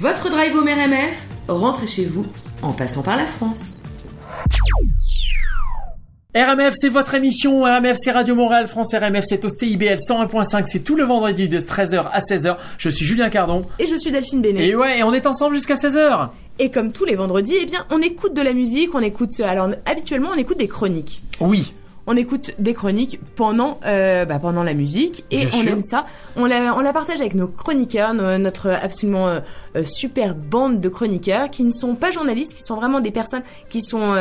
Votre drive au RMF, rentrez chez vous en passant par la France. RMF, c'est votre émission. RMF, c'est Radio Montréal France. RMF, c'est au CIBL 101.5. C'est tout le vendredi de 13h à 16h. Je suis Julien Cardon. Et je suis Delphine Bénet. Et ouais, et on est ensemble jusqu'à 16h. Et comme tous les vendredis, eh bien, on écoute de la musique, on écoute, alors, habituellement, on écoute des chroniques. Oui. On écoute des chroniques pendant, euh, bah, pendant la musique et Bien on sûr. aime ça. On la, on la partage avec nos chroniqueurs, nos- notre absolument euh, euh, super bande de chroniqueurs qui ne sont pas journalistes, qui sont vraiment des personnes qui sont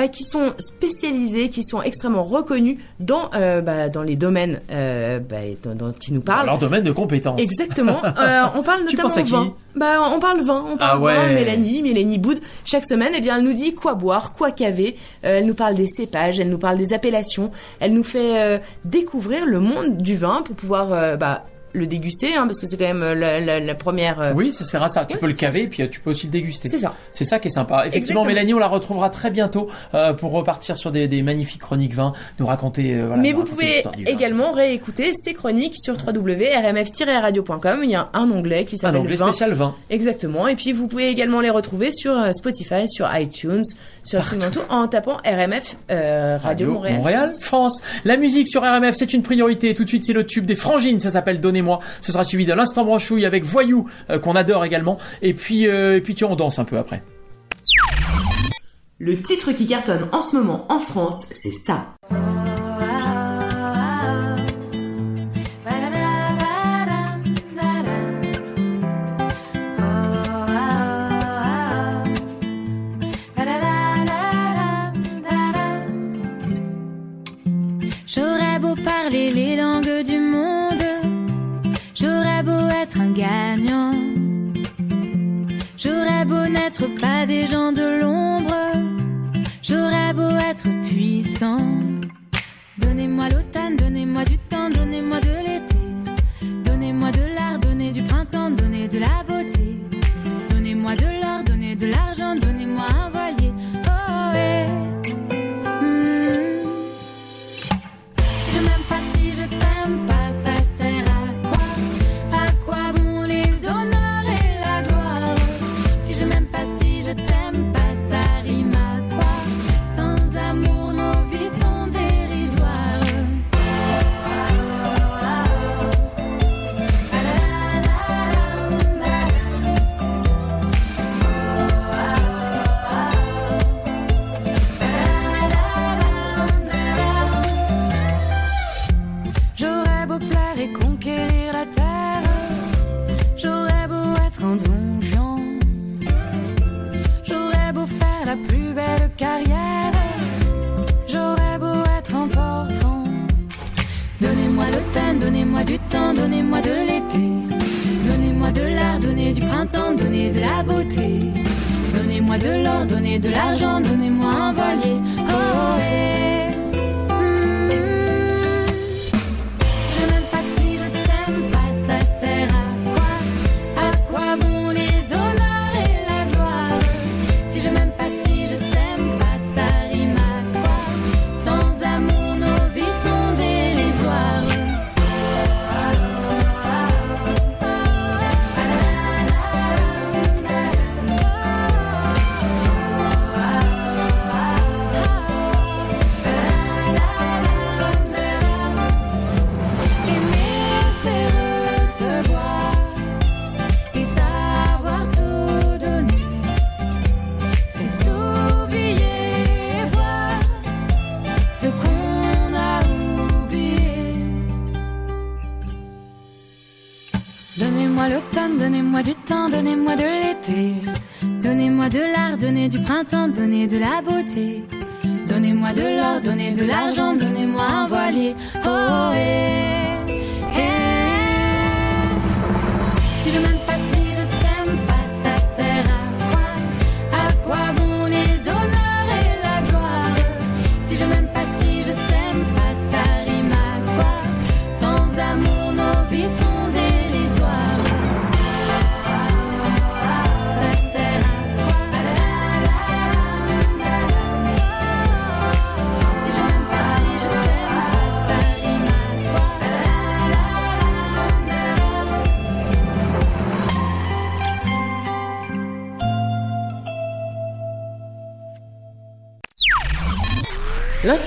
bah, qui sont spécialisées, qui sont extrêmement reconnues dans euh, bah, dans les domaines euh, bah, dont, dont ils nous parlent. Leur domaine de compétence. Exactement. Euh, on parle Tu notamment penses à qui? Vin. Bah, on parle vin. On parle Ah ouais. vin. Mélanie, Mélanie Boud. Chaque semaine, eh bien, elle nous dit quoi boire, quoi caver. Euh, elle nous parle des cépages, elle nous parle des appellations. Elle nous fait euh, découvrir le monde du vin pour pouvoir, euh, bah, le déguster, hein, parce que c'est quand même euh, la, la- la première. euh, Oui, ça sert à ça. Tu peux le caver et puis euh, tu peux aussi le déguster. C'est ça. C'est ça qui est sympa. Effectivement, Exactement. Mélanie, on la retrouvera très bientôt euh, pour repartir sur des, des magnifiques chroniques vins, nous raconter. euh, voilà, Mais nous vous raconter pouvez également réécouter ces chroniques sur www.rmf-radio.com. Il y a un onglet qui un s'appelle onglet vin. spécial vin. Exactement. Et puis vous pouvez également les retrouver sur Spotify, sur iTunes, sur tout en tapant RMF euh, Radio, Montréal. France. La musique sur RMF, c'est une priorité. Tout de suite, c'est le tube des frangines. Ça s'appelle Ce sera suivi de l'instant branchouille avec Voyou, euh, qu'on adore également. Et puis, euh, et puis, tu on danse un peu après. Le titre qui cartonne en ce moment en France, c'est ça.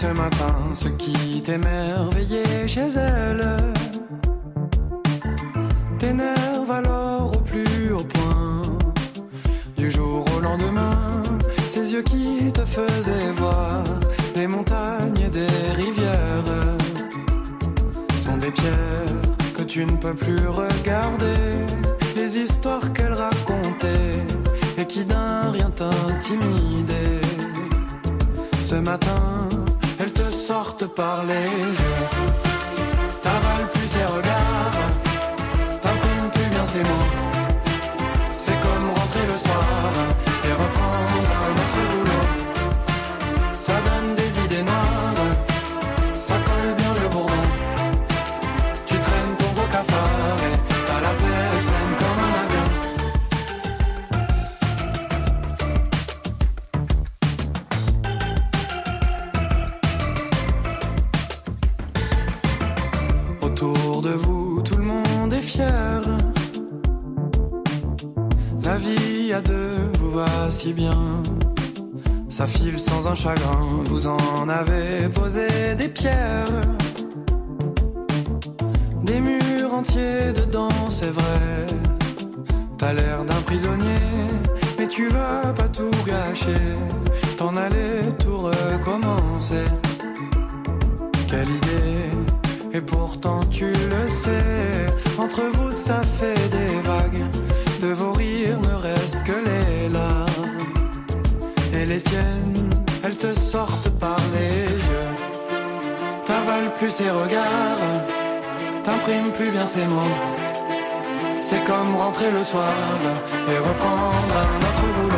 ce matin ce qui t'émerveillait chez elle. Des murs entiers dedans, c'est vrai. T'as l'air d'un prisonnier, mais tu vas pas tout gâcher. T'en allais tout recommencer. Quelle idée, et pourtant tu le sais. Entre vous, ça fait des vagues. De vos rires ne restent que les larmes. Et les siennes, elles te sortent par les yeux. T'avales plus ses regards t'imprimes plus bien ces mots. C'est comme rentrer le soir et reprendre un autre bout.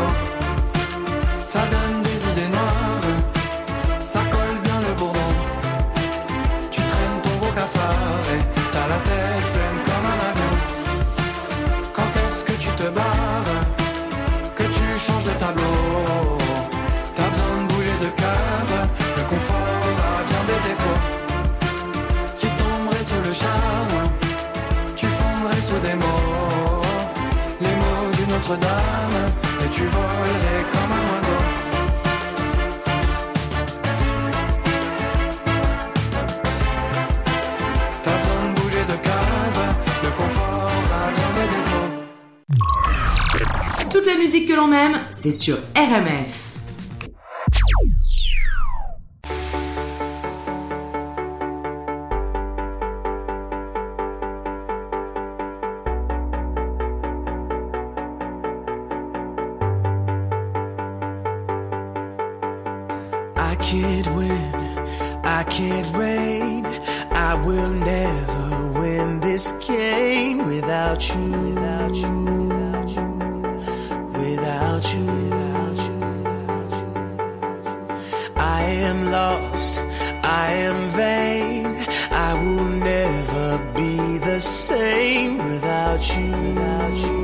musique que l'on aime, c'est sur RMF. I will never win this game without you, without you. the same without you. Without you.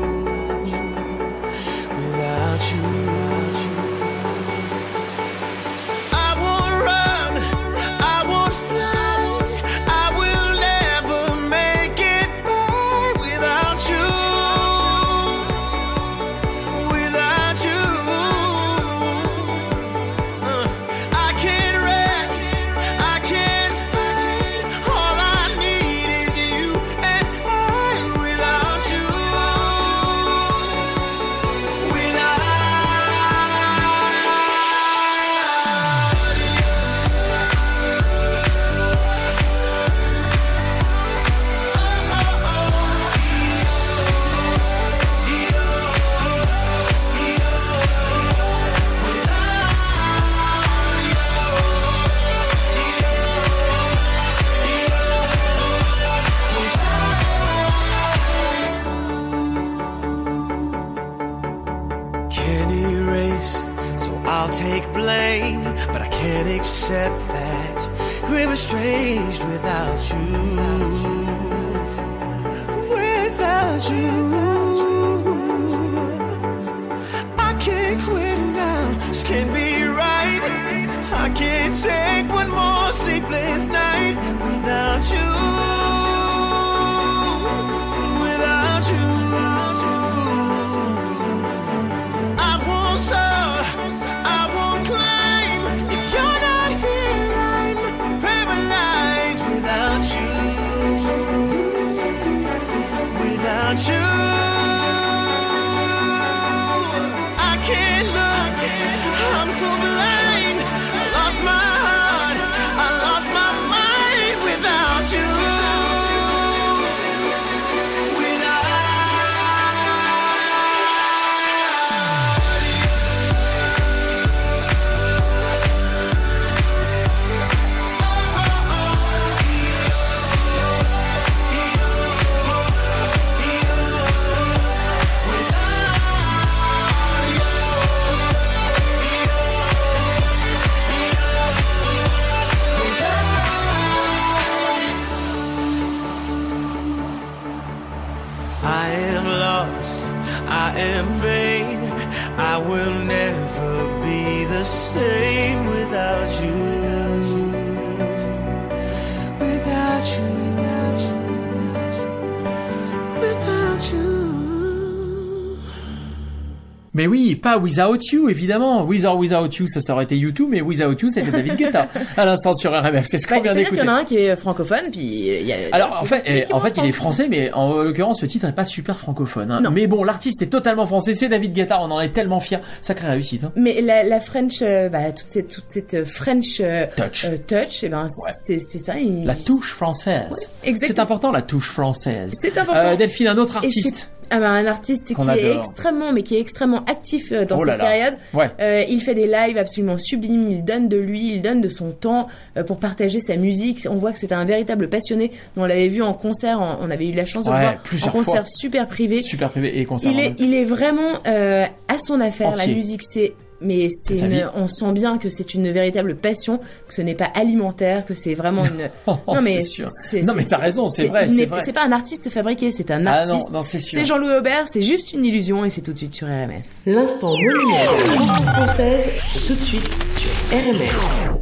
Pas Without You, évidemment. With or Without You, ça, ça aurait été YouTube, mais Without You, c'était David Guetta. à l'instant sur RMF. C'est ce qu'on Bah, vient d'écouter. y en a un qui est francophone, puis il y a. Alors en fait, eh, en fait, il est français. mais en l'occurrence, ce titre est pas super francophone. hein. Non. Mais bon, l'artiste est totalement français. C'est David Guetta. On en est tellement fiers. Sacrée réussite. Hein. Mais la, la French, euh, bah, toute cette, toute cette euh, French euh, Touch. euh, touch, et ben, Ouais. c'est, ça. il- La touche française. exactement. c'est important la touche française. C'est important. Delphine, un autre artiste. Ah bah, un artiste qui est extrêmement, mais qui est extrêmement actif euh, dans Oh cette là. période. Ouais. Euh, il fait des lives absolument sublimes. Il donne de lui, il donne de son temps euh, pour partager sa musique. On voit que c'est un véritable passionné. On l'avait vu en concert. en- on avait eu la chance de Ouais, le voir en plusieurs concert fois. super privé. Super privé et concert. Il est, il est vraiment à son affaire. Entier. La musique, c'est mais c'est une- on sent bien que c'est une véritable passion, que ce n'est pas alimentaire, que c'est vraiment une. non mais Oh, c'est sûr. c'est- Non, mais t'as raison, c'est vrai, c'est n'est- vrai. C'est pas un artiste fabriqué, c'est un Ah artiste. non, non, c'est sûr. C'est Jean-Louis Aubert, c'est juste une illusion et c'est tout de suite sur RMF. L'instant monument de la française, c'est tout de suite sur RMF.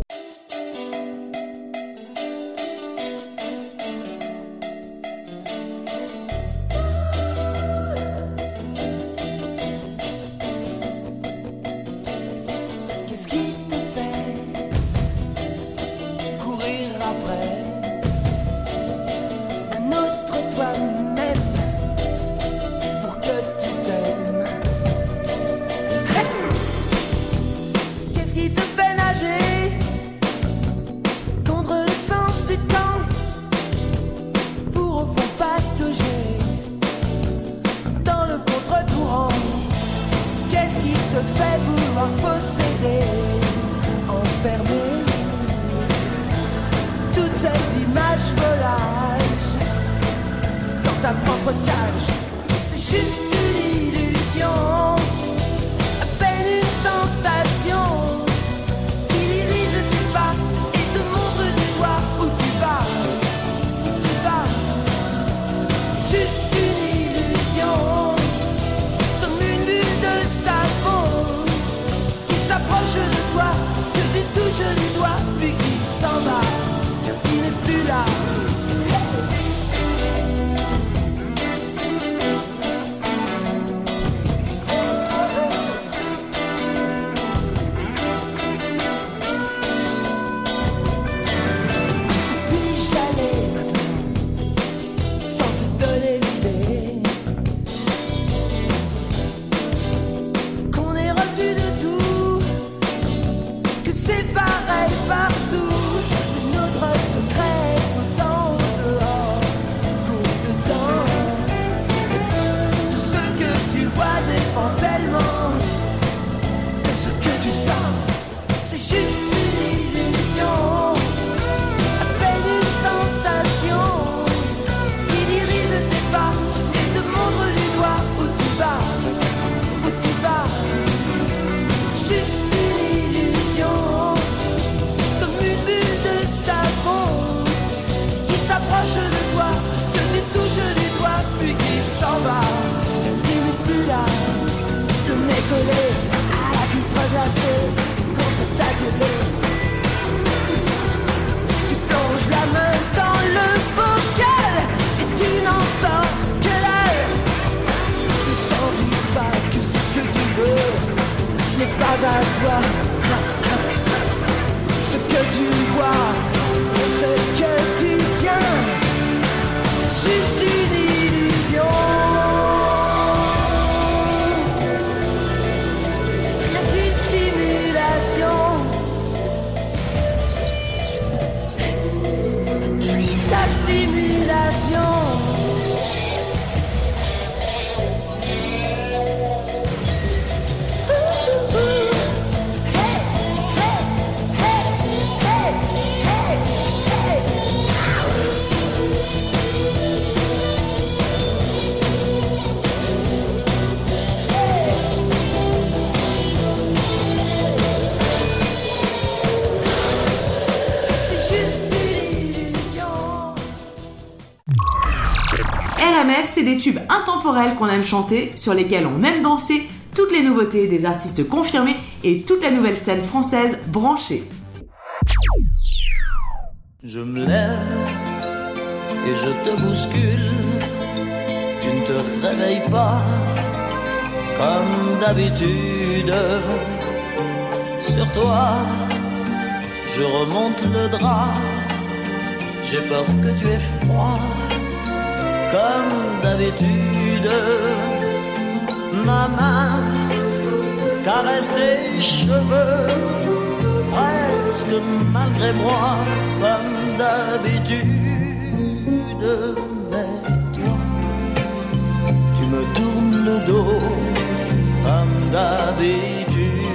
C'est qu'on aime chanter, sur lesquels on aime danser, toutes les nouveautés des artistes confirmés et toute la nouvelle scène française branchée. Je me lève et je te bouscule. Tu ne te réveilles pas comme d'habitude. Sur toi, je remonte le drap. J'ai peur que tu aies froid comme d'habitude. Ma main caresse tes cheveux presque malgré moi, comme d'habitude. Mais toi, tu me tournes le dos, comme d'habitude.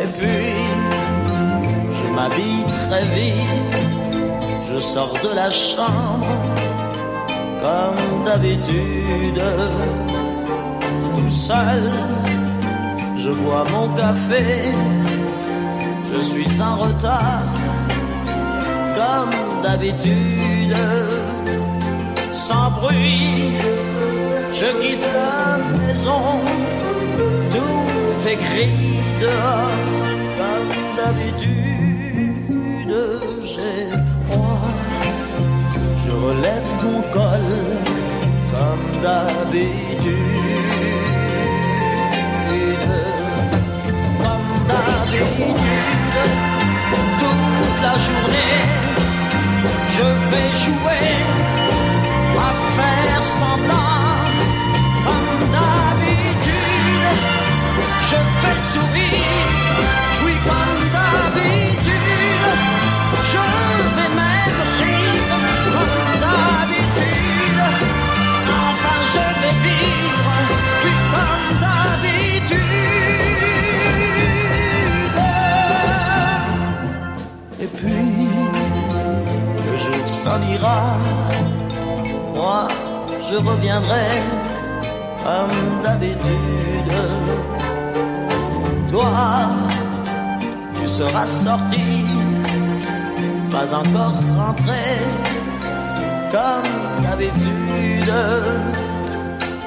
Et puis, je m'habille très vite, je sors de la chambre, comme d'habitude tout seul. Je bois mon café, je suis en retard, comme d'habitude. Sans bruit, je quitte la maison, tout est dehors, comme d'habitude. J'ai relève mon col, comme d'habitude. Comme d'habitude, toute la journée, je vais jouer à faire semblant. Comme d'habitude, je vais sourire, s'en moi, je reviendrai comme d'habitude. Toi, tu seras sorti, pas encore rentré, comme d'habitude.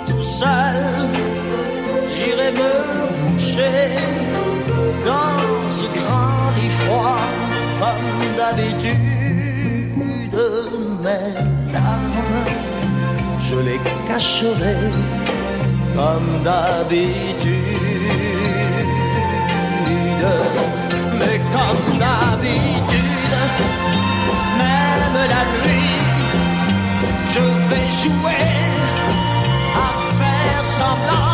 Tout seul, j'irai me coucher dans ce grand lit froid, comme d'habitude. Mes je les cacherai comme d'habitude. Mais comme d'habitude, même la nuit, je vais jouer à faire semblant.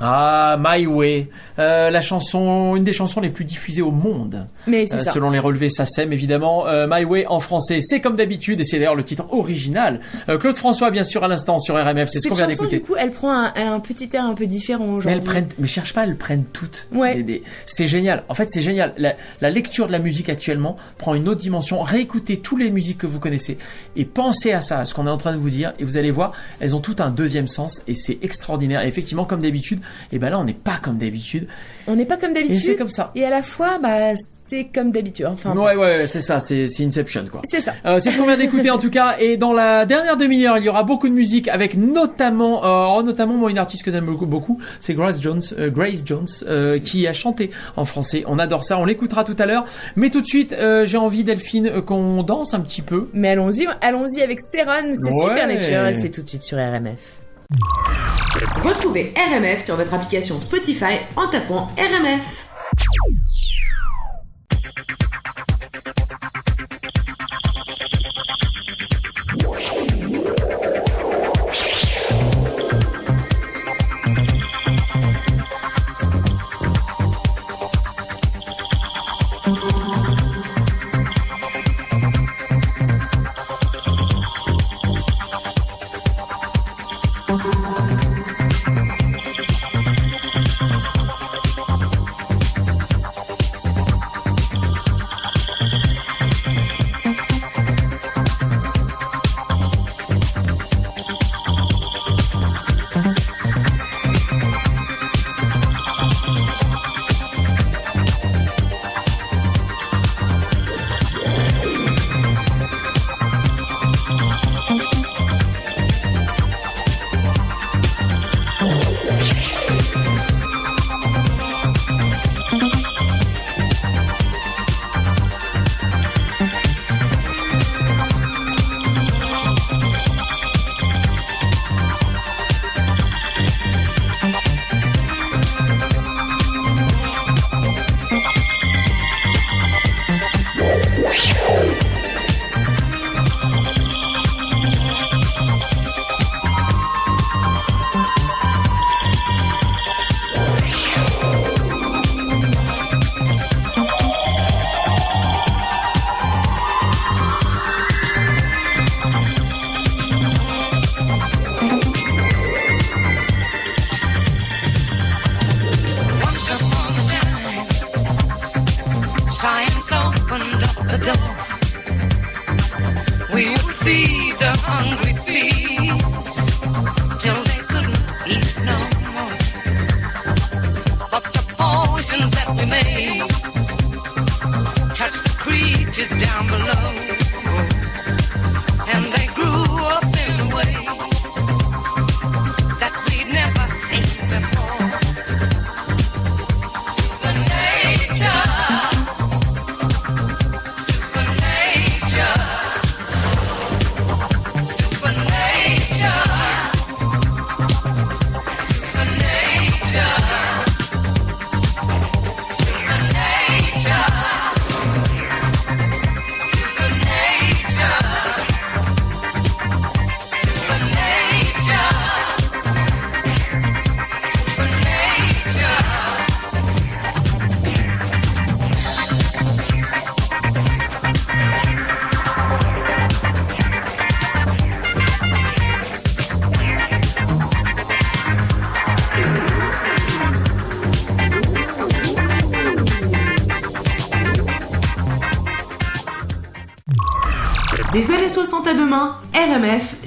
Ah, My Way, euh, la chanson, une des chansons les plus diffusées au monde, Mais c'est euh, ça. selon les relevés SACEM évidemment. Euh, My Way en français, c'est comme d'habitude et c'est d'ailleurs le titre original. Euh, Claude François, bien sûr, à l'instant sur RMF, c'est ce qu'on vient d'écouter. du coup, elle prend un, un petit air un peu différent Mais aujourd'hui. elles prennent, mais cherche pas, elles prennent toutes. Ouais. C'est génial. En fait, c'est génial. La, la lecture de la musique actuellement prend une autre dimension. Réécoutez toutes les musiques que vous connaissez et pensez à ça, à ce qu'on est en train de vous dire, et vous allez voir, elles ont tout un deuxième sens et c'est extraordinaire. Et effectivement, comme d'habitude, et ben là, on n'est pas comme d'habitude. On n'est pas comme Et c'est d'habitude. comme ça. Et à la fois, bah, c'est comme d'habitude. Enfin. Ouais, ouais, c'est ça. C'est Inception, quoi. c'est ça. Euh, c'est ce qu'on vient d'écouter en tout cas. Et dans la dernière demi-heure, il y aura beaucoup de musique avec notamment, euh, notamment moi une artiste que j'aime beaucoup, beaucoup, c'est Grace Jones, euh, Grace Jones, qui a chanté en français. On adore ça. On l'écoutera tout à l'heure. Mais tout de suite, j'ai envie Delphine qu'on danse un petit peu. Mais allons-y, allons-y avec Céron, c'est Ouais. Super Nature c'est tout de suite sur RMF. Retrouvez RMF sur votre application Spotify en tapant RMF.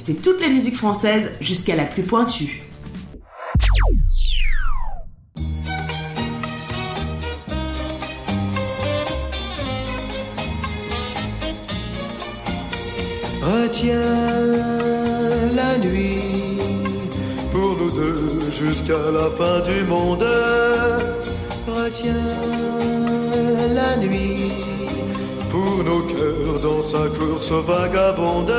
C'est toute la musique française jusqu'à la plus pointue. Retiens la nuit pour nous deux jusqu'à la fin du monde. Retiens la nuit pour nos cœurs dans sa course vagabonde.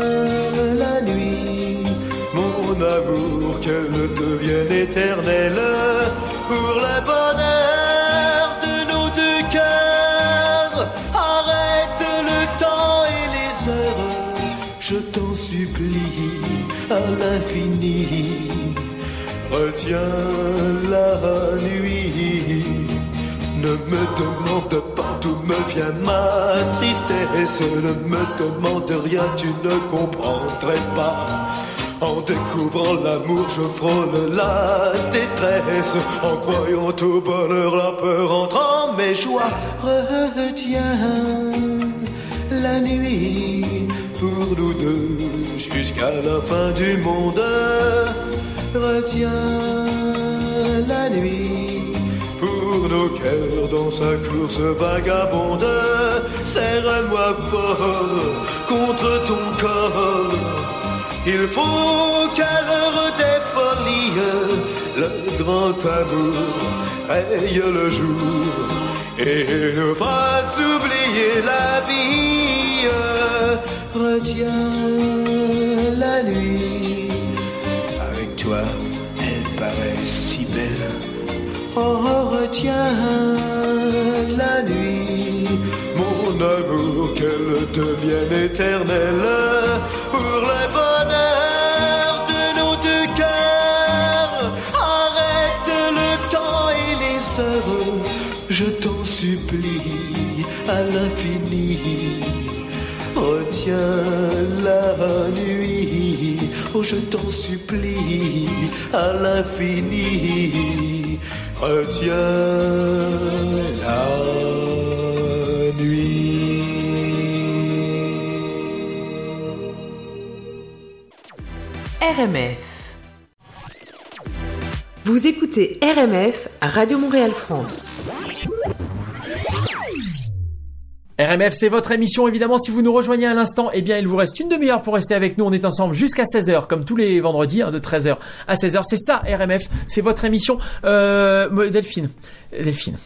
devienne éternelle pour le bonheur de nos deux cœurs. Arrête le temps et les heures, je t'en supplie à l'infini. Retiens la nuit. Ne me demande pas d'où me vient ma tristesse. Ne me demande rien, tu ne comprendrais pas. En découvrant l'amour, je frôle la détresse. En croyant au bonheur, la peur entre en mes joies. Retiens la nuit pour nous deux jusqu'à la fin du monde. Retiens la nuit pour nos cœurs dans sa course vagabonde. Serre-moi fort contre ton corps. Il faut qu'à l'heure des folies, le grand amour raye le jour et nous fasse oublier la vie. Retiens la nuit. Avec toi, elle paraît si belle. Oh, retiens la nuit, mon amour, qu'elle devienne éternelle pour le bonheur je t'en supplie à l'infini. Retiens la nuit. RMF. Vous écoutez RMF à Radio Montréal France. RMF, c'est votre émission. Évidemment, si vous nous rejoignez à l'instant, eh bien, il vous reste une demi-heure pour rester avec nous. On est ensemble jusqu'à 16h, comme tous les vendredis, hein, de 13h à 16h. C'est ça, RMF. C'est votre émission. Euh, Delphine. Delphine.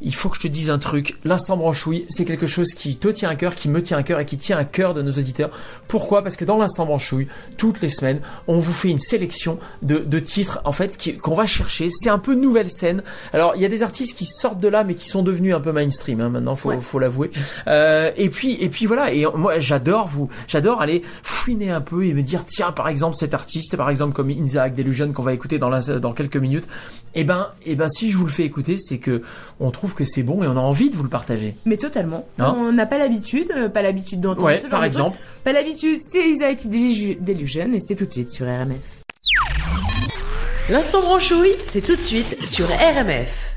Il faut que je te dise un truc. L'instant branchouille, c'est quelque chose qui te tient à cœur, qui me tient à cœur et qui tient à cœur de nos auditeurs. Pourquoi? Parce que dans l'instant branchouille, toutes les semaines, on vous fait une sélection de, de titres, en fait, qu'on va chercher. C'est un peu nouvelle scène. Alors, il y a des artistes qui sortent de là, mais qui sont devenus un peu mainstream. Hein, maintenant, faut, Ouais. faut l'avouer. Euh, et puis, et puis voilà. Et moi, j'adore vous, j'adore aller fouiner un peu et me dire, tiens, par exemple, cet artiste, par exemple, comme Inza Delusion qu'on va écouter dans, la, dans quelques minutes. Et ben, et ben, si je vous le fais écouter, c'est que on trouve que c'est bon et on a envie de vous le partager. Mais totalement. Hein on n'a pas l'habitude, euh, pas l'habitude d'entendre Ouais, ce genre par de exemple. truc. Pas l'habitude, c'est Isaac Delusion et c'est tout de suite sur RMF. L'instant branchouille, c'est tout de suite sur RMF.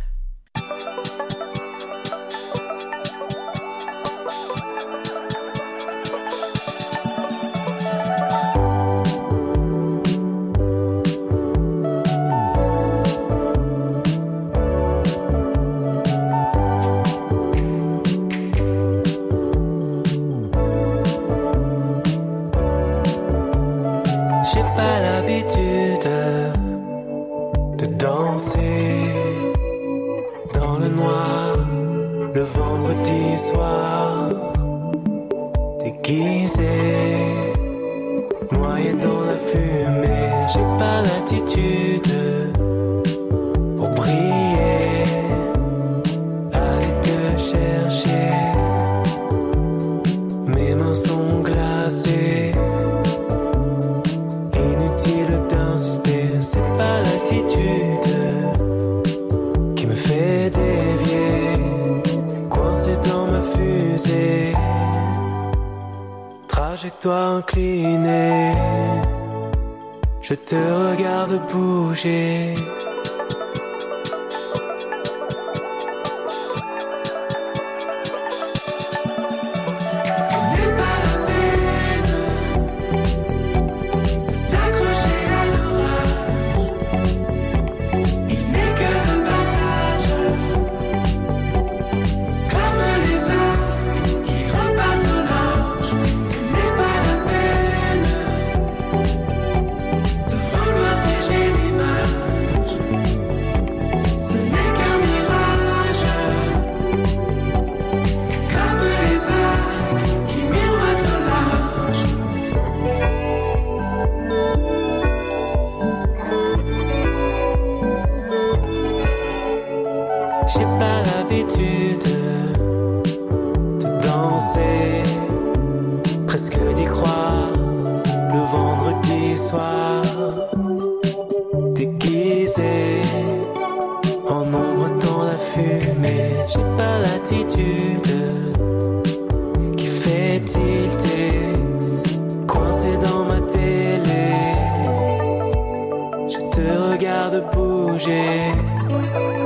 bouger.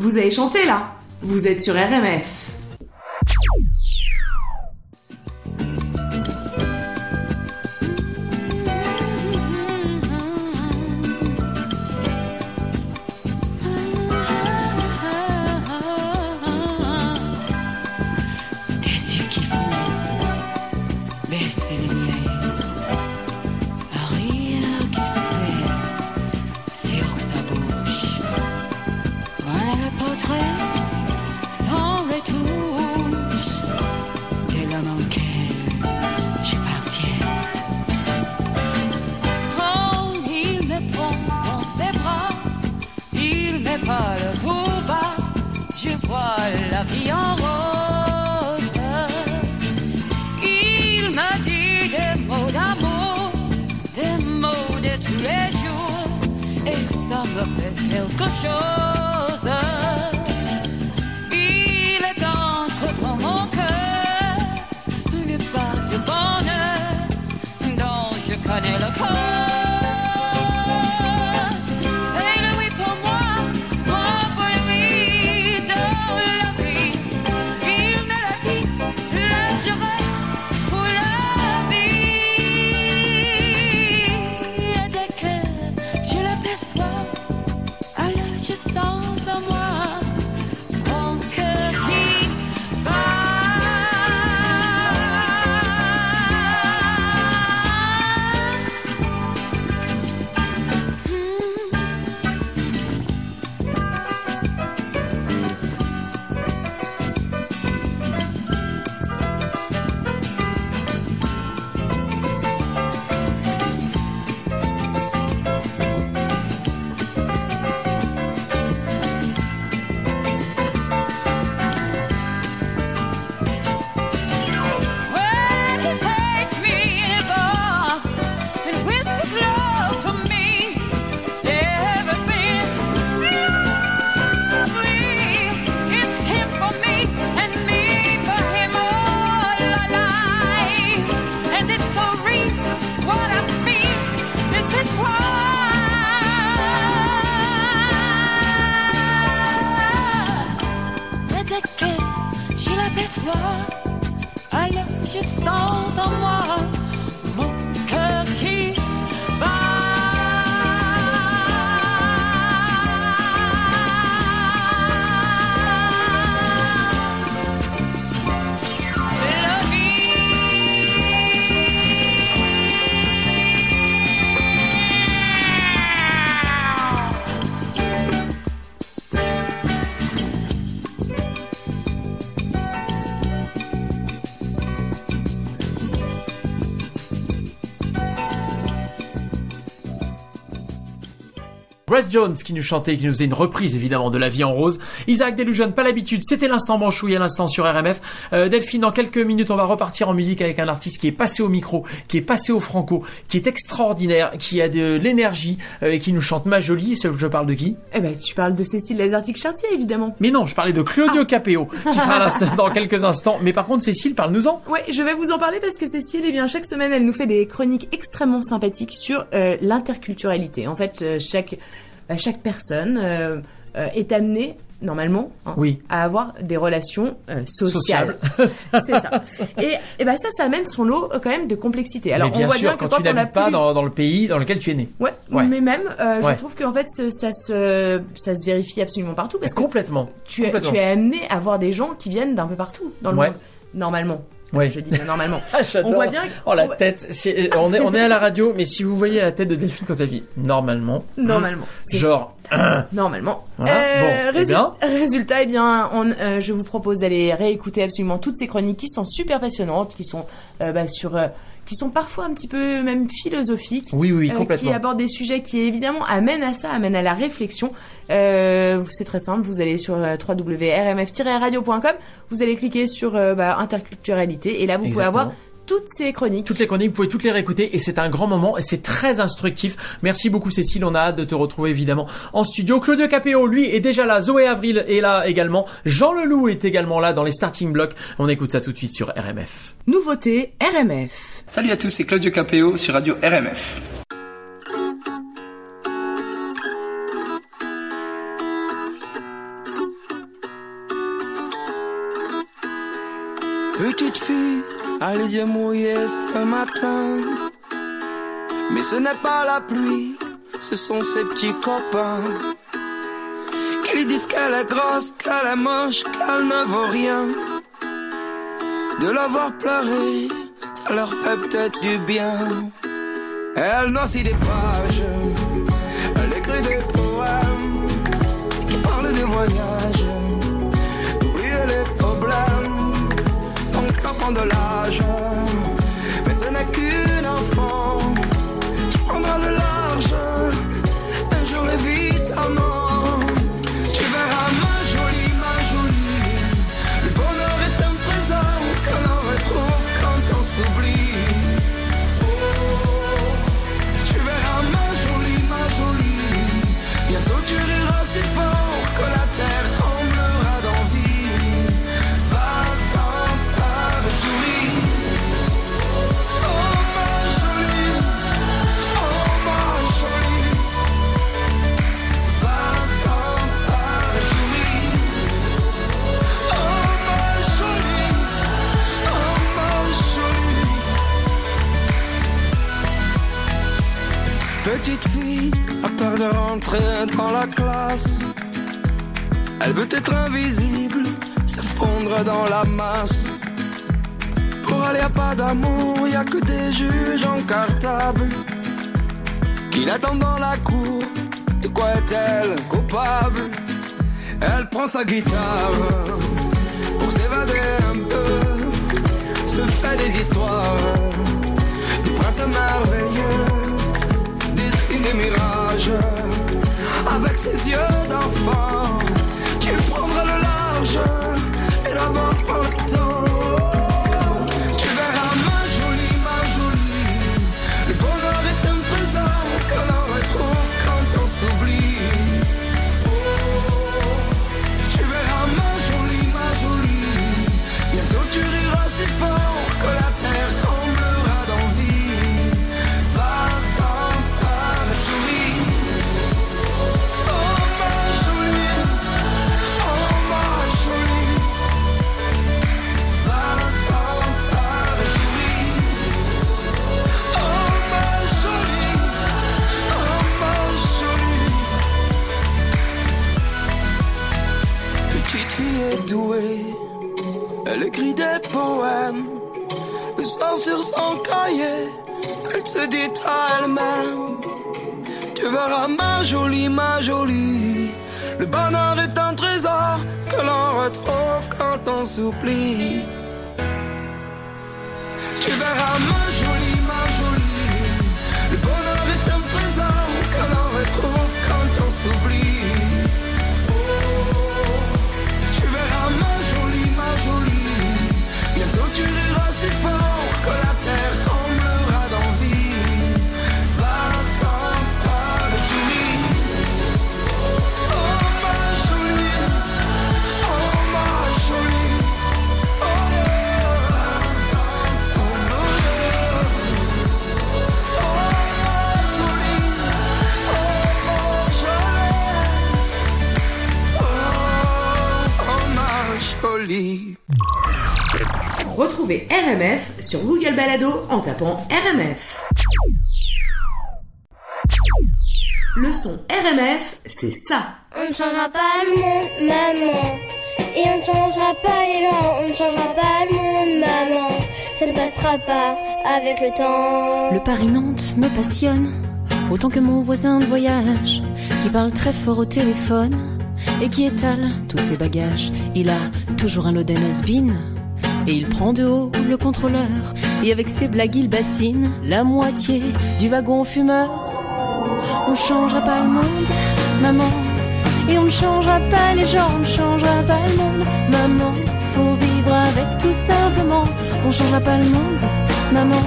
Vous avez chanté là Vous êtes sur RMF. voit la vie en rose. Il m'a dit des mots d'amour, des mots de tous les jours, et ça me fait quelque chose. Grace Jones qui nous chantait, qui nous faisait une reprise évidemment de La Vie en Rose. Isaac Delusion, pas l'habitude, c'était l'instant Banchouille à l'instant sur RMF. Euh, Delphine, dans quelques minutes, on va repartir en musique avec un artiste qui est passé au micro, qui est passé au franco, qui est extraordinaire, qui a de l'énergie euh, et qui nous chante Ma Jolie. Je parle de qui? Eh ben, tu parles de Cécile Lazartique-Chartier, évidemment. Mais non, je parlais de Claudio Capéo, qui sera là dans quelques instants. Mais par contre, Cécile, parle-nous-en. Ouais, je vais vous en parler parce que Cécile, eh bien, chaque semaine, elle nous fait des chroniques extrêmement sympathiques sur euh, l'interculturalité. En fait, chaque, bah, chaque personne euh, euh, est amenée, normalement, hein, Oui. à avoir des relations euh, sociales. C'est ça. Et, et ben ça, ça amène son lot euh, quand même de complexité. Alors, mais bien on voit sûr, bien que quand, tu n'habites pas plus- dans, dans le pays dans lequel tu es né. Ouais, Ouais. mais même, euh, Ouais. je trouve qu'en fait, ça se, ça se vérifie absolument partout parce que Complètement. tu es, Complètement. tu es amené à voir des gens qui viennent d'un peu partout dans le Ouais. monde. Normalement. Ouais. Je dis bien normalement. Ah. On voit bien. Oh la tête. On est, on est à la radio, mais si vous voyez la tête de Delphine quand elle dit normalement. Normalement. C'est Genre. Normalement. Voilà. Bon, eh résu- bien. Résultat, eh bien, on, euh, je vous propose d'aller réécouter absolument toutes ces chroniques qui sont super passionnantes, qui sont euh, bah, sur, euh, qui sont parfois un petit peu même philosophiques. Oui, oui, euh, complètement. qui abordent des sujets qui évidemment amènent à ça, amènent à la réflexion. Euh, c'est très simple, vous allez sur euh, www.rmf-radio.com, vous allez cliquer sur bah, interculturalité et là vous pouvez avoir toutes ces chroniques. Toutes les chroniques, vous pouvez toutes les réécouter et c'est un grand moment et c'est très instructif. Merci beaucoup Cécile, on a hâte de te retrouver évidemment en studio. Claudio Capéo, lui, est déjà là. Zoé Avril est là également. Jean Leloup est également là dans les starting blocks. On écoute ça tout de suite sur RMF. Nouveauté RMF. Salut à tous, c'est Claudio Capéo sur Radio RMF. Petite fille a les yeux mouillés ce matin. Mais ce n'est pas la pluie, ce sont ses petits copains. Qui lui disent qu'elle est grosse, qu'elle est moche, qu'elle ne vaut rien. De la voir pleurer, ça leur fait peut-être du bien. Elle noircit des pages, elle écrit des poèmes qui parlent de voyage, son cœur prend de l'âge. Mais ce n'est qu'une Qui l'attendent dans la cour, de quoi est-elle coupable? Elle prend sa guitare pour s'évader un peu. Se fait des histoires de princes merveilleux. Dessine des mirages avec ses yeux d'enfant. Tu prendras le large dit à elle-même. Tu verras ma jolie, ma jolie. Le bonheur est un trésor que l'on retrouve quand on s'oublie. Tu verras ma Retrouvez RMF sur Google Balado en tapant RMF. Le son RMF, c'est ça. On ne changera pas le monde, maman. Et on ne changera pas les gens, on ne changera pas le monde, maman. Ça ne passera pas avec le temps. Le Paris-Nantes me passionne, autant que mon voisin de voyage, qui parle très fort au téléphone et qui étale tous ses bagages? Il a toujours un Loden has-been, et il prend de haut le contrôleur, et avec ses blagues il bassine la moitié du wagon fumeur. On changera pas le monde, maman, et on ne changera pas les gens, on ne changera pas le monde, maman. Faut vivre avec tout simplement, on changera pas le monde, maman.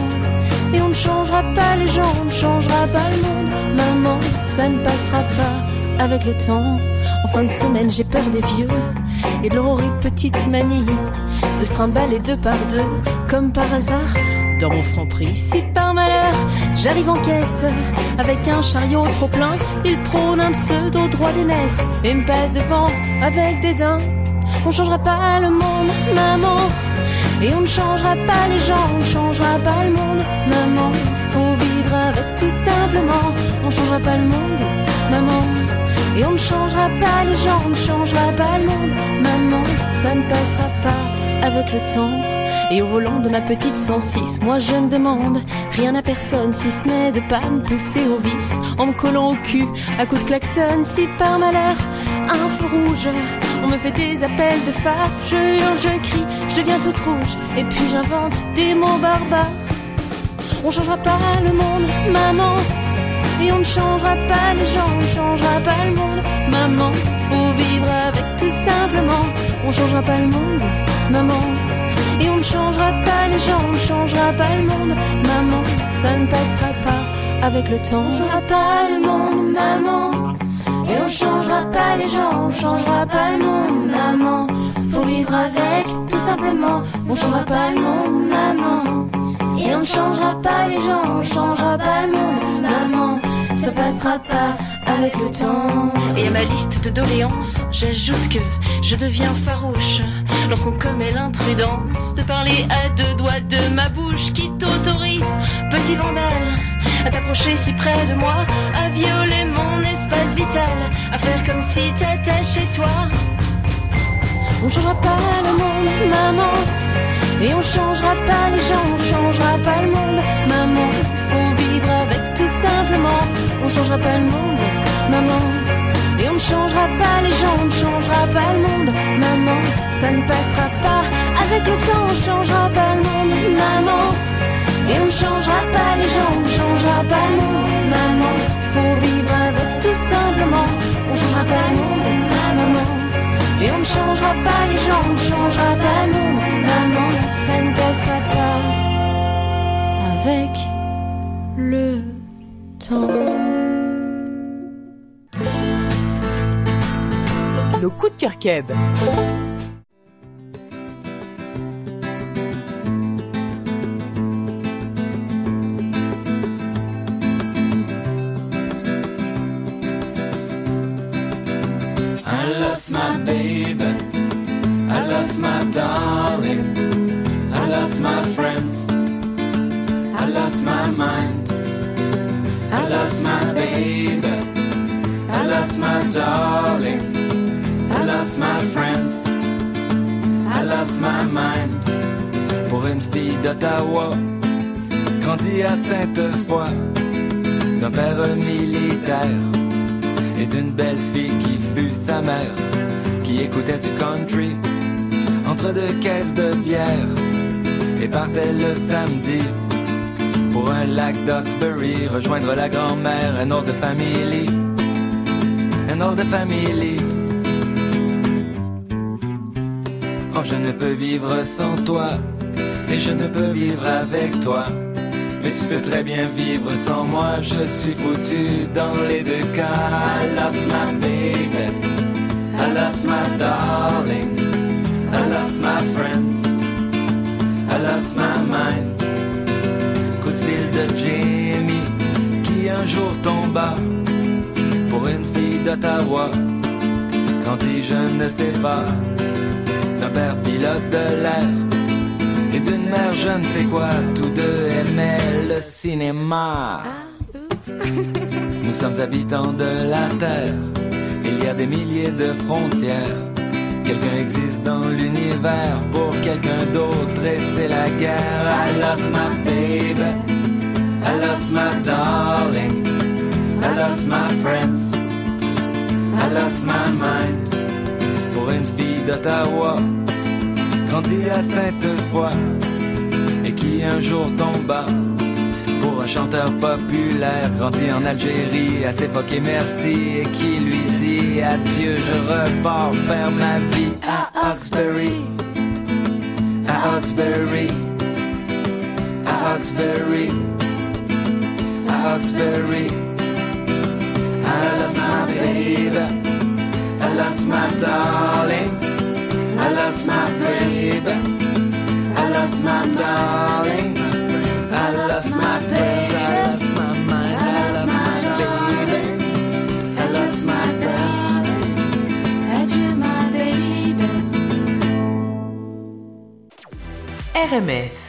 Et on ne changera pas les gens, on ne changera pas le monde, maman. Ça ne passera pas avec le temps. En fin de semaine, j'ai peur des vieux et de leur horrible petite manie de se trimballer deux par deux, comme par hasard. Dans mon franc prix, si par malheur j'arrive en caisse avec un chariot trop plein, il prône un pseudo droit d'aînesse et me passe devant avec dédain. On changera pas le monde, maman. Et on ne changera pas les gens, on changera pas le monde, maman. Faut vivre avec tout simplement. On changera pas le monde, maman. Et on ne changera pas les gens, on ne changera pas le monde, maman. Ça ne passera pas avec le temps. Et au volant de ma petite 106, moi je ne demande rien à personne si ce n'est de pas me pousser au vice en me collant au cul à coups de klaxon. Si par malheur un feu rouge, on me fait des appels de phare, je hurle, je crie, je deviens toute rouge et puis j'invente des mots barbares. On changera pas le monde, maman. Et on ne changera pas les gens, on ne changera pas le monde, maman. Faut vivre avec tout simplement. On changera pas le monde, maman. Et on ne changera pas les gens, on ne changera pas le monde, maman. Ça ne passera pas avec le temps. On changera pas le monde, maman. Et on changera pas les gens, on changera pas le monde, maman. Faut vivre avec, tout simplement. On changera pas le monde, maman. Et on ne changera pas les gens, on changera pas le monde, maman. Ça passera pas avec le temps. Et à ma liste de doléances, j'ajoute que je deviens farouche lorsqu'on commet l'imprudence de parler à deux doigts de ma bouche qui t'autorise, petit vandale, à t'approcher si près de moi, à violer mon espace vital, à faire comme si t'étais chez toi. On changera pas le monde, maman. Et on changera pas les gens, on changera pas le monde, maman. Faut vivre avec tout simplement. On changera pas le monde, maman. Et on ne changera pas les gens, on ne changera pas le monde, maman. Ça ne passera pas avec le temps, on changera pas le monde, maman. Et on ne changera pas les gens, on ne changera pas le monde, maman. Faut vivre avec tout simplement. On changera pas le monde, maman. Et on ne changera pas les gens, on ne changera pas le monde, maman. Ça ne passera pas avec le Nos coups de cœur keb. Lost my. I lost my darling. I lost my friends. I lost my mind. I lost my baby. I lost my darling. I lost my friends. I lost my mind. Pour une fille d'Ottawa, grandie à Sainte-Foy, d'un père militaire et d'une belle fille qui fut sa mère, qui écoutait du country entre deux caisses de bière et partait le samedi pour un lac d'Oxbury, rejoindre la grand-mère, un old family, un old family. Oh, je ne peux vivre sans toi, et je ne peux vivre avec toi. Mais tu peux très bien vivre sans moi, je suis foutu dans les deux cas. I lost my baby, I lost my darling, I lost my friends, I lost my mind. Fil de Jamie, qui un jour tomba pour une fille d'Ottawa. Quand il je ne sais pas, d'un père pilote de l'air et d'une mère je ne sais quoi. Tous deux aimaient le cinéma. Nous sommes habitants de la Terre. Il y a des milliers de frontières. Quelqu'un existe dans l'univers pour quelqu'un d'autre et c'est la guerre. I lost my baby. I lost my darling. I lost my friends. I lost my mind. Pour une fille d'Ottawa, grandie à Sainte-Foy et qui un jour tomba pour un chanteur populaire grandi en Algérie, assez foqué merci et qui lui dit adieu, je repars faire ma vie à Hawkesbury, à Hawkesbury, à Hawkesbury, Hawkesbury. I lost my baby, I lost my darling, I lost my baby, I lost my darling. I lost my friends, I lost my mind, I lost my baby, I lost my friends. Adieu, my baby. RMF.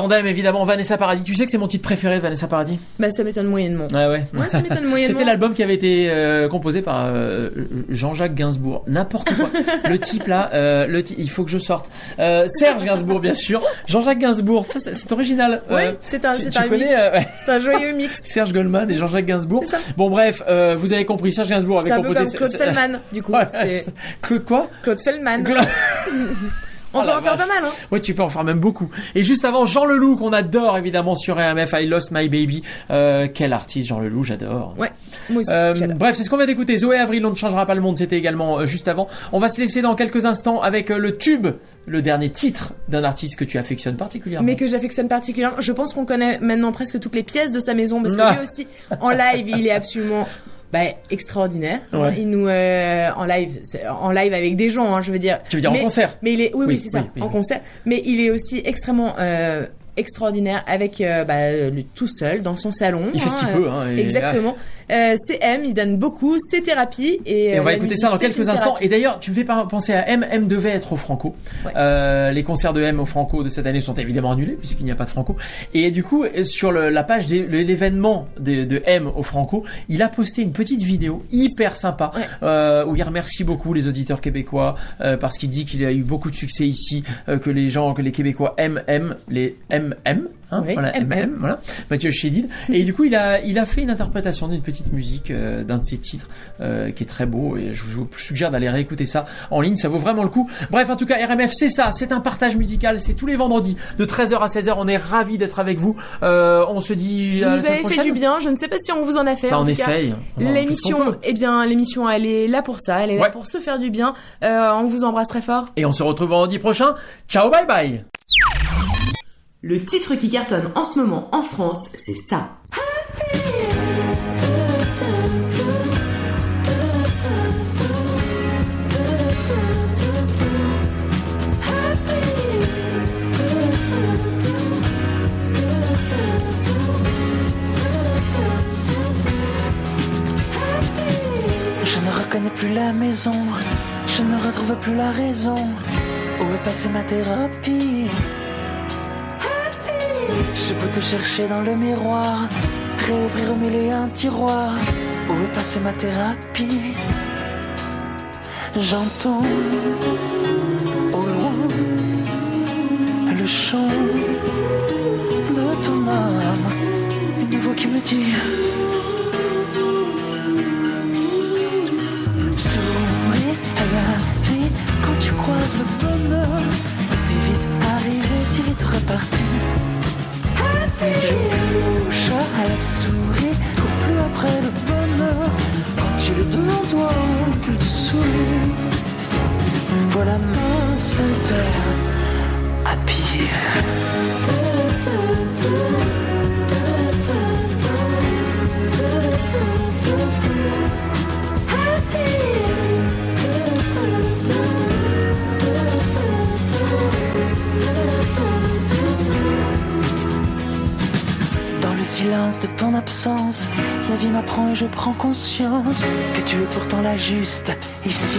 Tandem, évidemment, Vanessa Paradis. Tu sais que c'est mon titre préféré de Vanessa Paradis? Bah, ça m'étonne moyennement. Ouais, ouais. Ouais, ça m'étonne moyennement. C'était l'album qui avait été euh, composé par euh, Jean-Jacques Gainsbourg. N'importe quoi. le type là, euh, le ty- il faut que je sorte. Serge Gainsbourg, bien sûr. Jean-Jacques Gainsbourg. Ça, c'est c'est original. Oui, Euh, c'est un, c'est un ouais. C'est un joyeux mix. Serge Goldman et Jean-Jacques Gainsbourg. C'est ça. Bon, bref, vous avez compris. Serge Gainsbourg avait C'est un peu composé. comme Claude Fellman, du coup. Ouais, c'est c'est- Claude quoi? Claude Fellman. Claude- On Oh peut en faire vache. pas mal, hein. Ouais, tu peux en faire même beaucoup. Et juste avant, Jean Leloup, qu'on adore évidemment sur RMF, I Lost My Baby. Euh, quel artiste, Jean Leloup, j'adore. Ouais, moi aussi. Euh, bref, c'est ce qu'on vient d'écouter. Zoé Avril, on ne changera pas le monde, c'était également euh, juste avant. On va se laisser dans quelques instants avec euh, le tube, le dernier titre d'un artiste que tu affectionnes particulièrement. Mais que j'affectionne particulièrement. Je pense qu'on connaît maintenant presque toutes les pièces de sa maison parce que Ah. lui aussi, en live, il est absolument bah, extraordinaire. Ouais. Il nous euh, en live, en live avec des gens, hein, je veux dire. Tu veux dire en concert Mais il est, oui, oui, Oui, c'est ça, oui, en oui. concert. Mais il est aussi extrêmement euh, extraordinaire avec euh, bah, lui tout seul dans son salon. Il fait ce qu'il hein, peut, hein, et- Exactement. Euh, c'est M, il donne beaucoup, c'est thérapie et, Et on euh, va la écouter musique, ça dans quelques instants. thérapie. Et d'ailleurs, tu me fais penser à M. M devait être au Franco. Euh, les concerts de M au Franco de cette année sont évidemment annulés puisqu'il n'y a pas de Franco. Et du coup, sur le- la page de l'événement de, de M au Franco, il a posté une petite vidéo hyper sympa euh, où il remercie beaucoup les auditeurs québécois euh, parce qu'il dit qu'il a eu beaucoup de succès ici, euh, que les gens, que les Québécois aiment M, les MM. Hein, Oui, voilà, MM. Voilà, Mathieu Chédid. Et du coup, il a, il a fait une interprétation d'une petite musique euh, d'un de ses titres euh, qui est très beau. Et je vous suggère d'aller réécouter ça en ligne, ça vaut vraiment le coup. Bref, en tout cas, RMF, c'est ça, c'est un partage musical. C'est tous les vendredis de 13h à 16h. On est ravis d'être avec vous. Euh, on se dit Vous à nous avez fait du bien. Je ne sais pas si on vous en a fait. Bah, en on tout essaye. L'émission, eh bien, l'émission, elle est là pour ça. Elle est là pour se faire du bien. Euh, on vous embrasse très fort. Et on se retrouve vendredi prochain. Ciao, bye bye. Le titre qui cartonne en ce moment en France, c'est ça. Je ne reconnais plus la maison, je ne retrouve plus la raison. Où est passée ma thérapie? Je peux te chercher dans le miroir, réouvrir au mille et un tiroir. Où est passée ma thérapie? J'entends au loin le chant de ton âme, une voix qui me dit. Souris à la vie quand tu croises le bonheur. Si vite arrivé, si vite reparti. Je chat, à la souris, cours plus après le bonheur. Quand tu le devant toi, que tu souris. Voilà ma seule terre à pied. La vie m'apprend et je prends conscience que tu es pourtant la juste ici.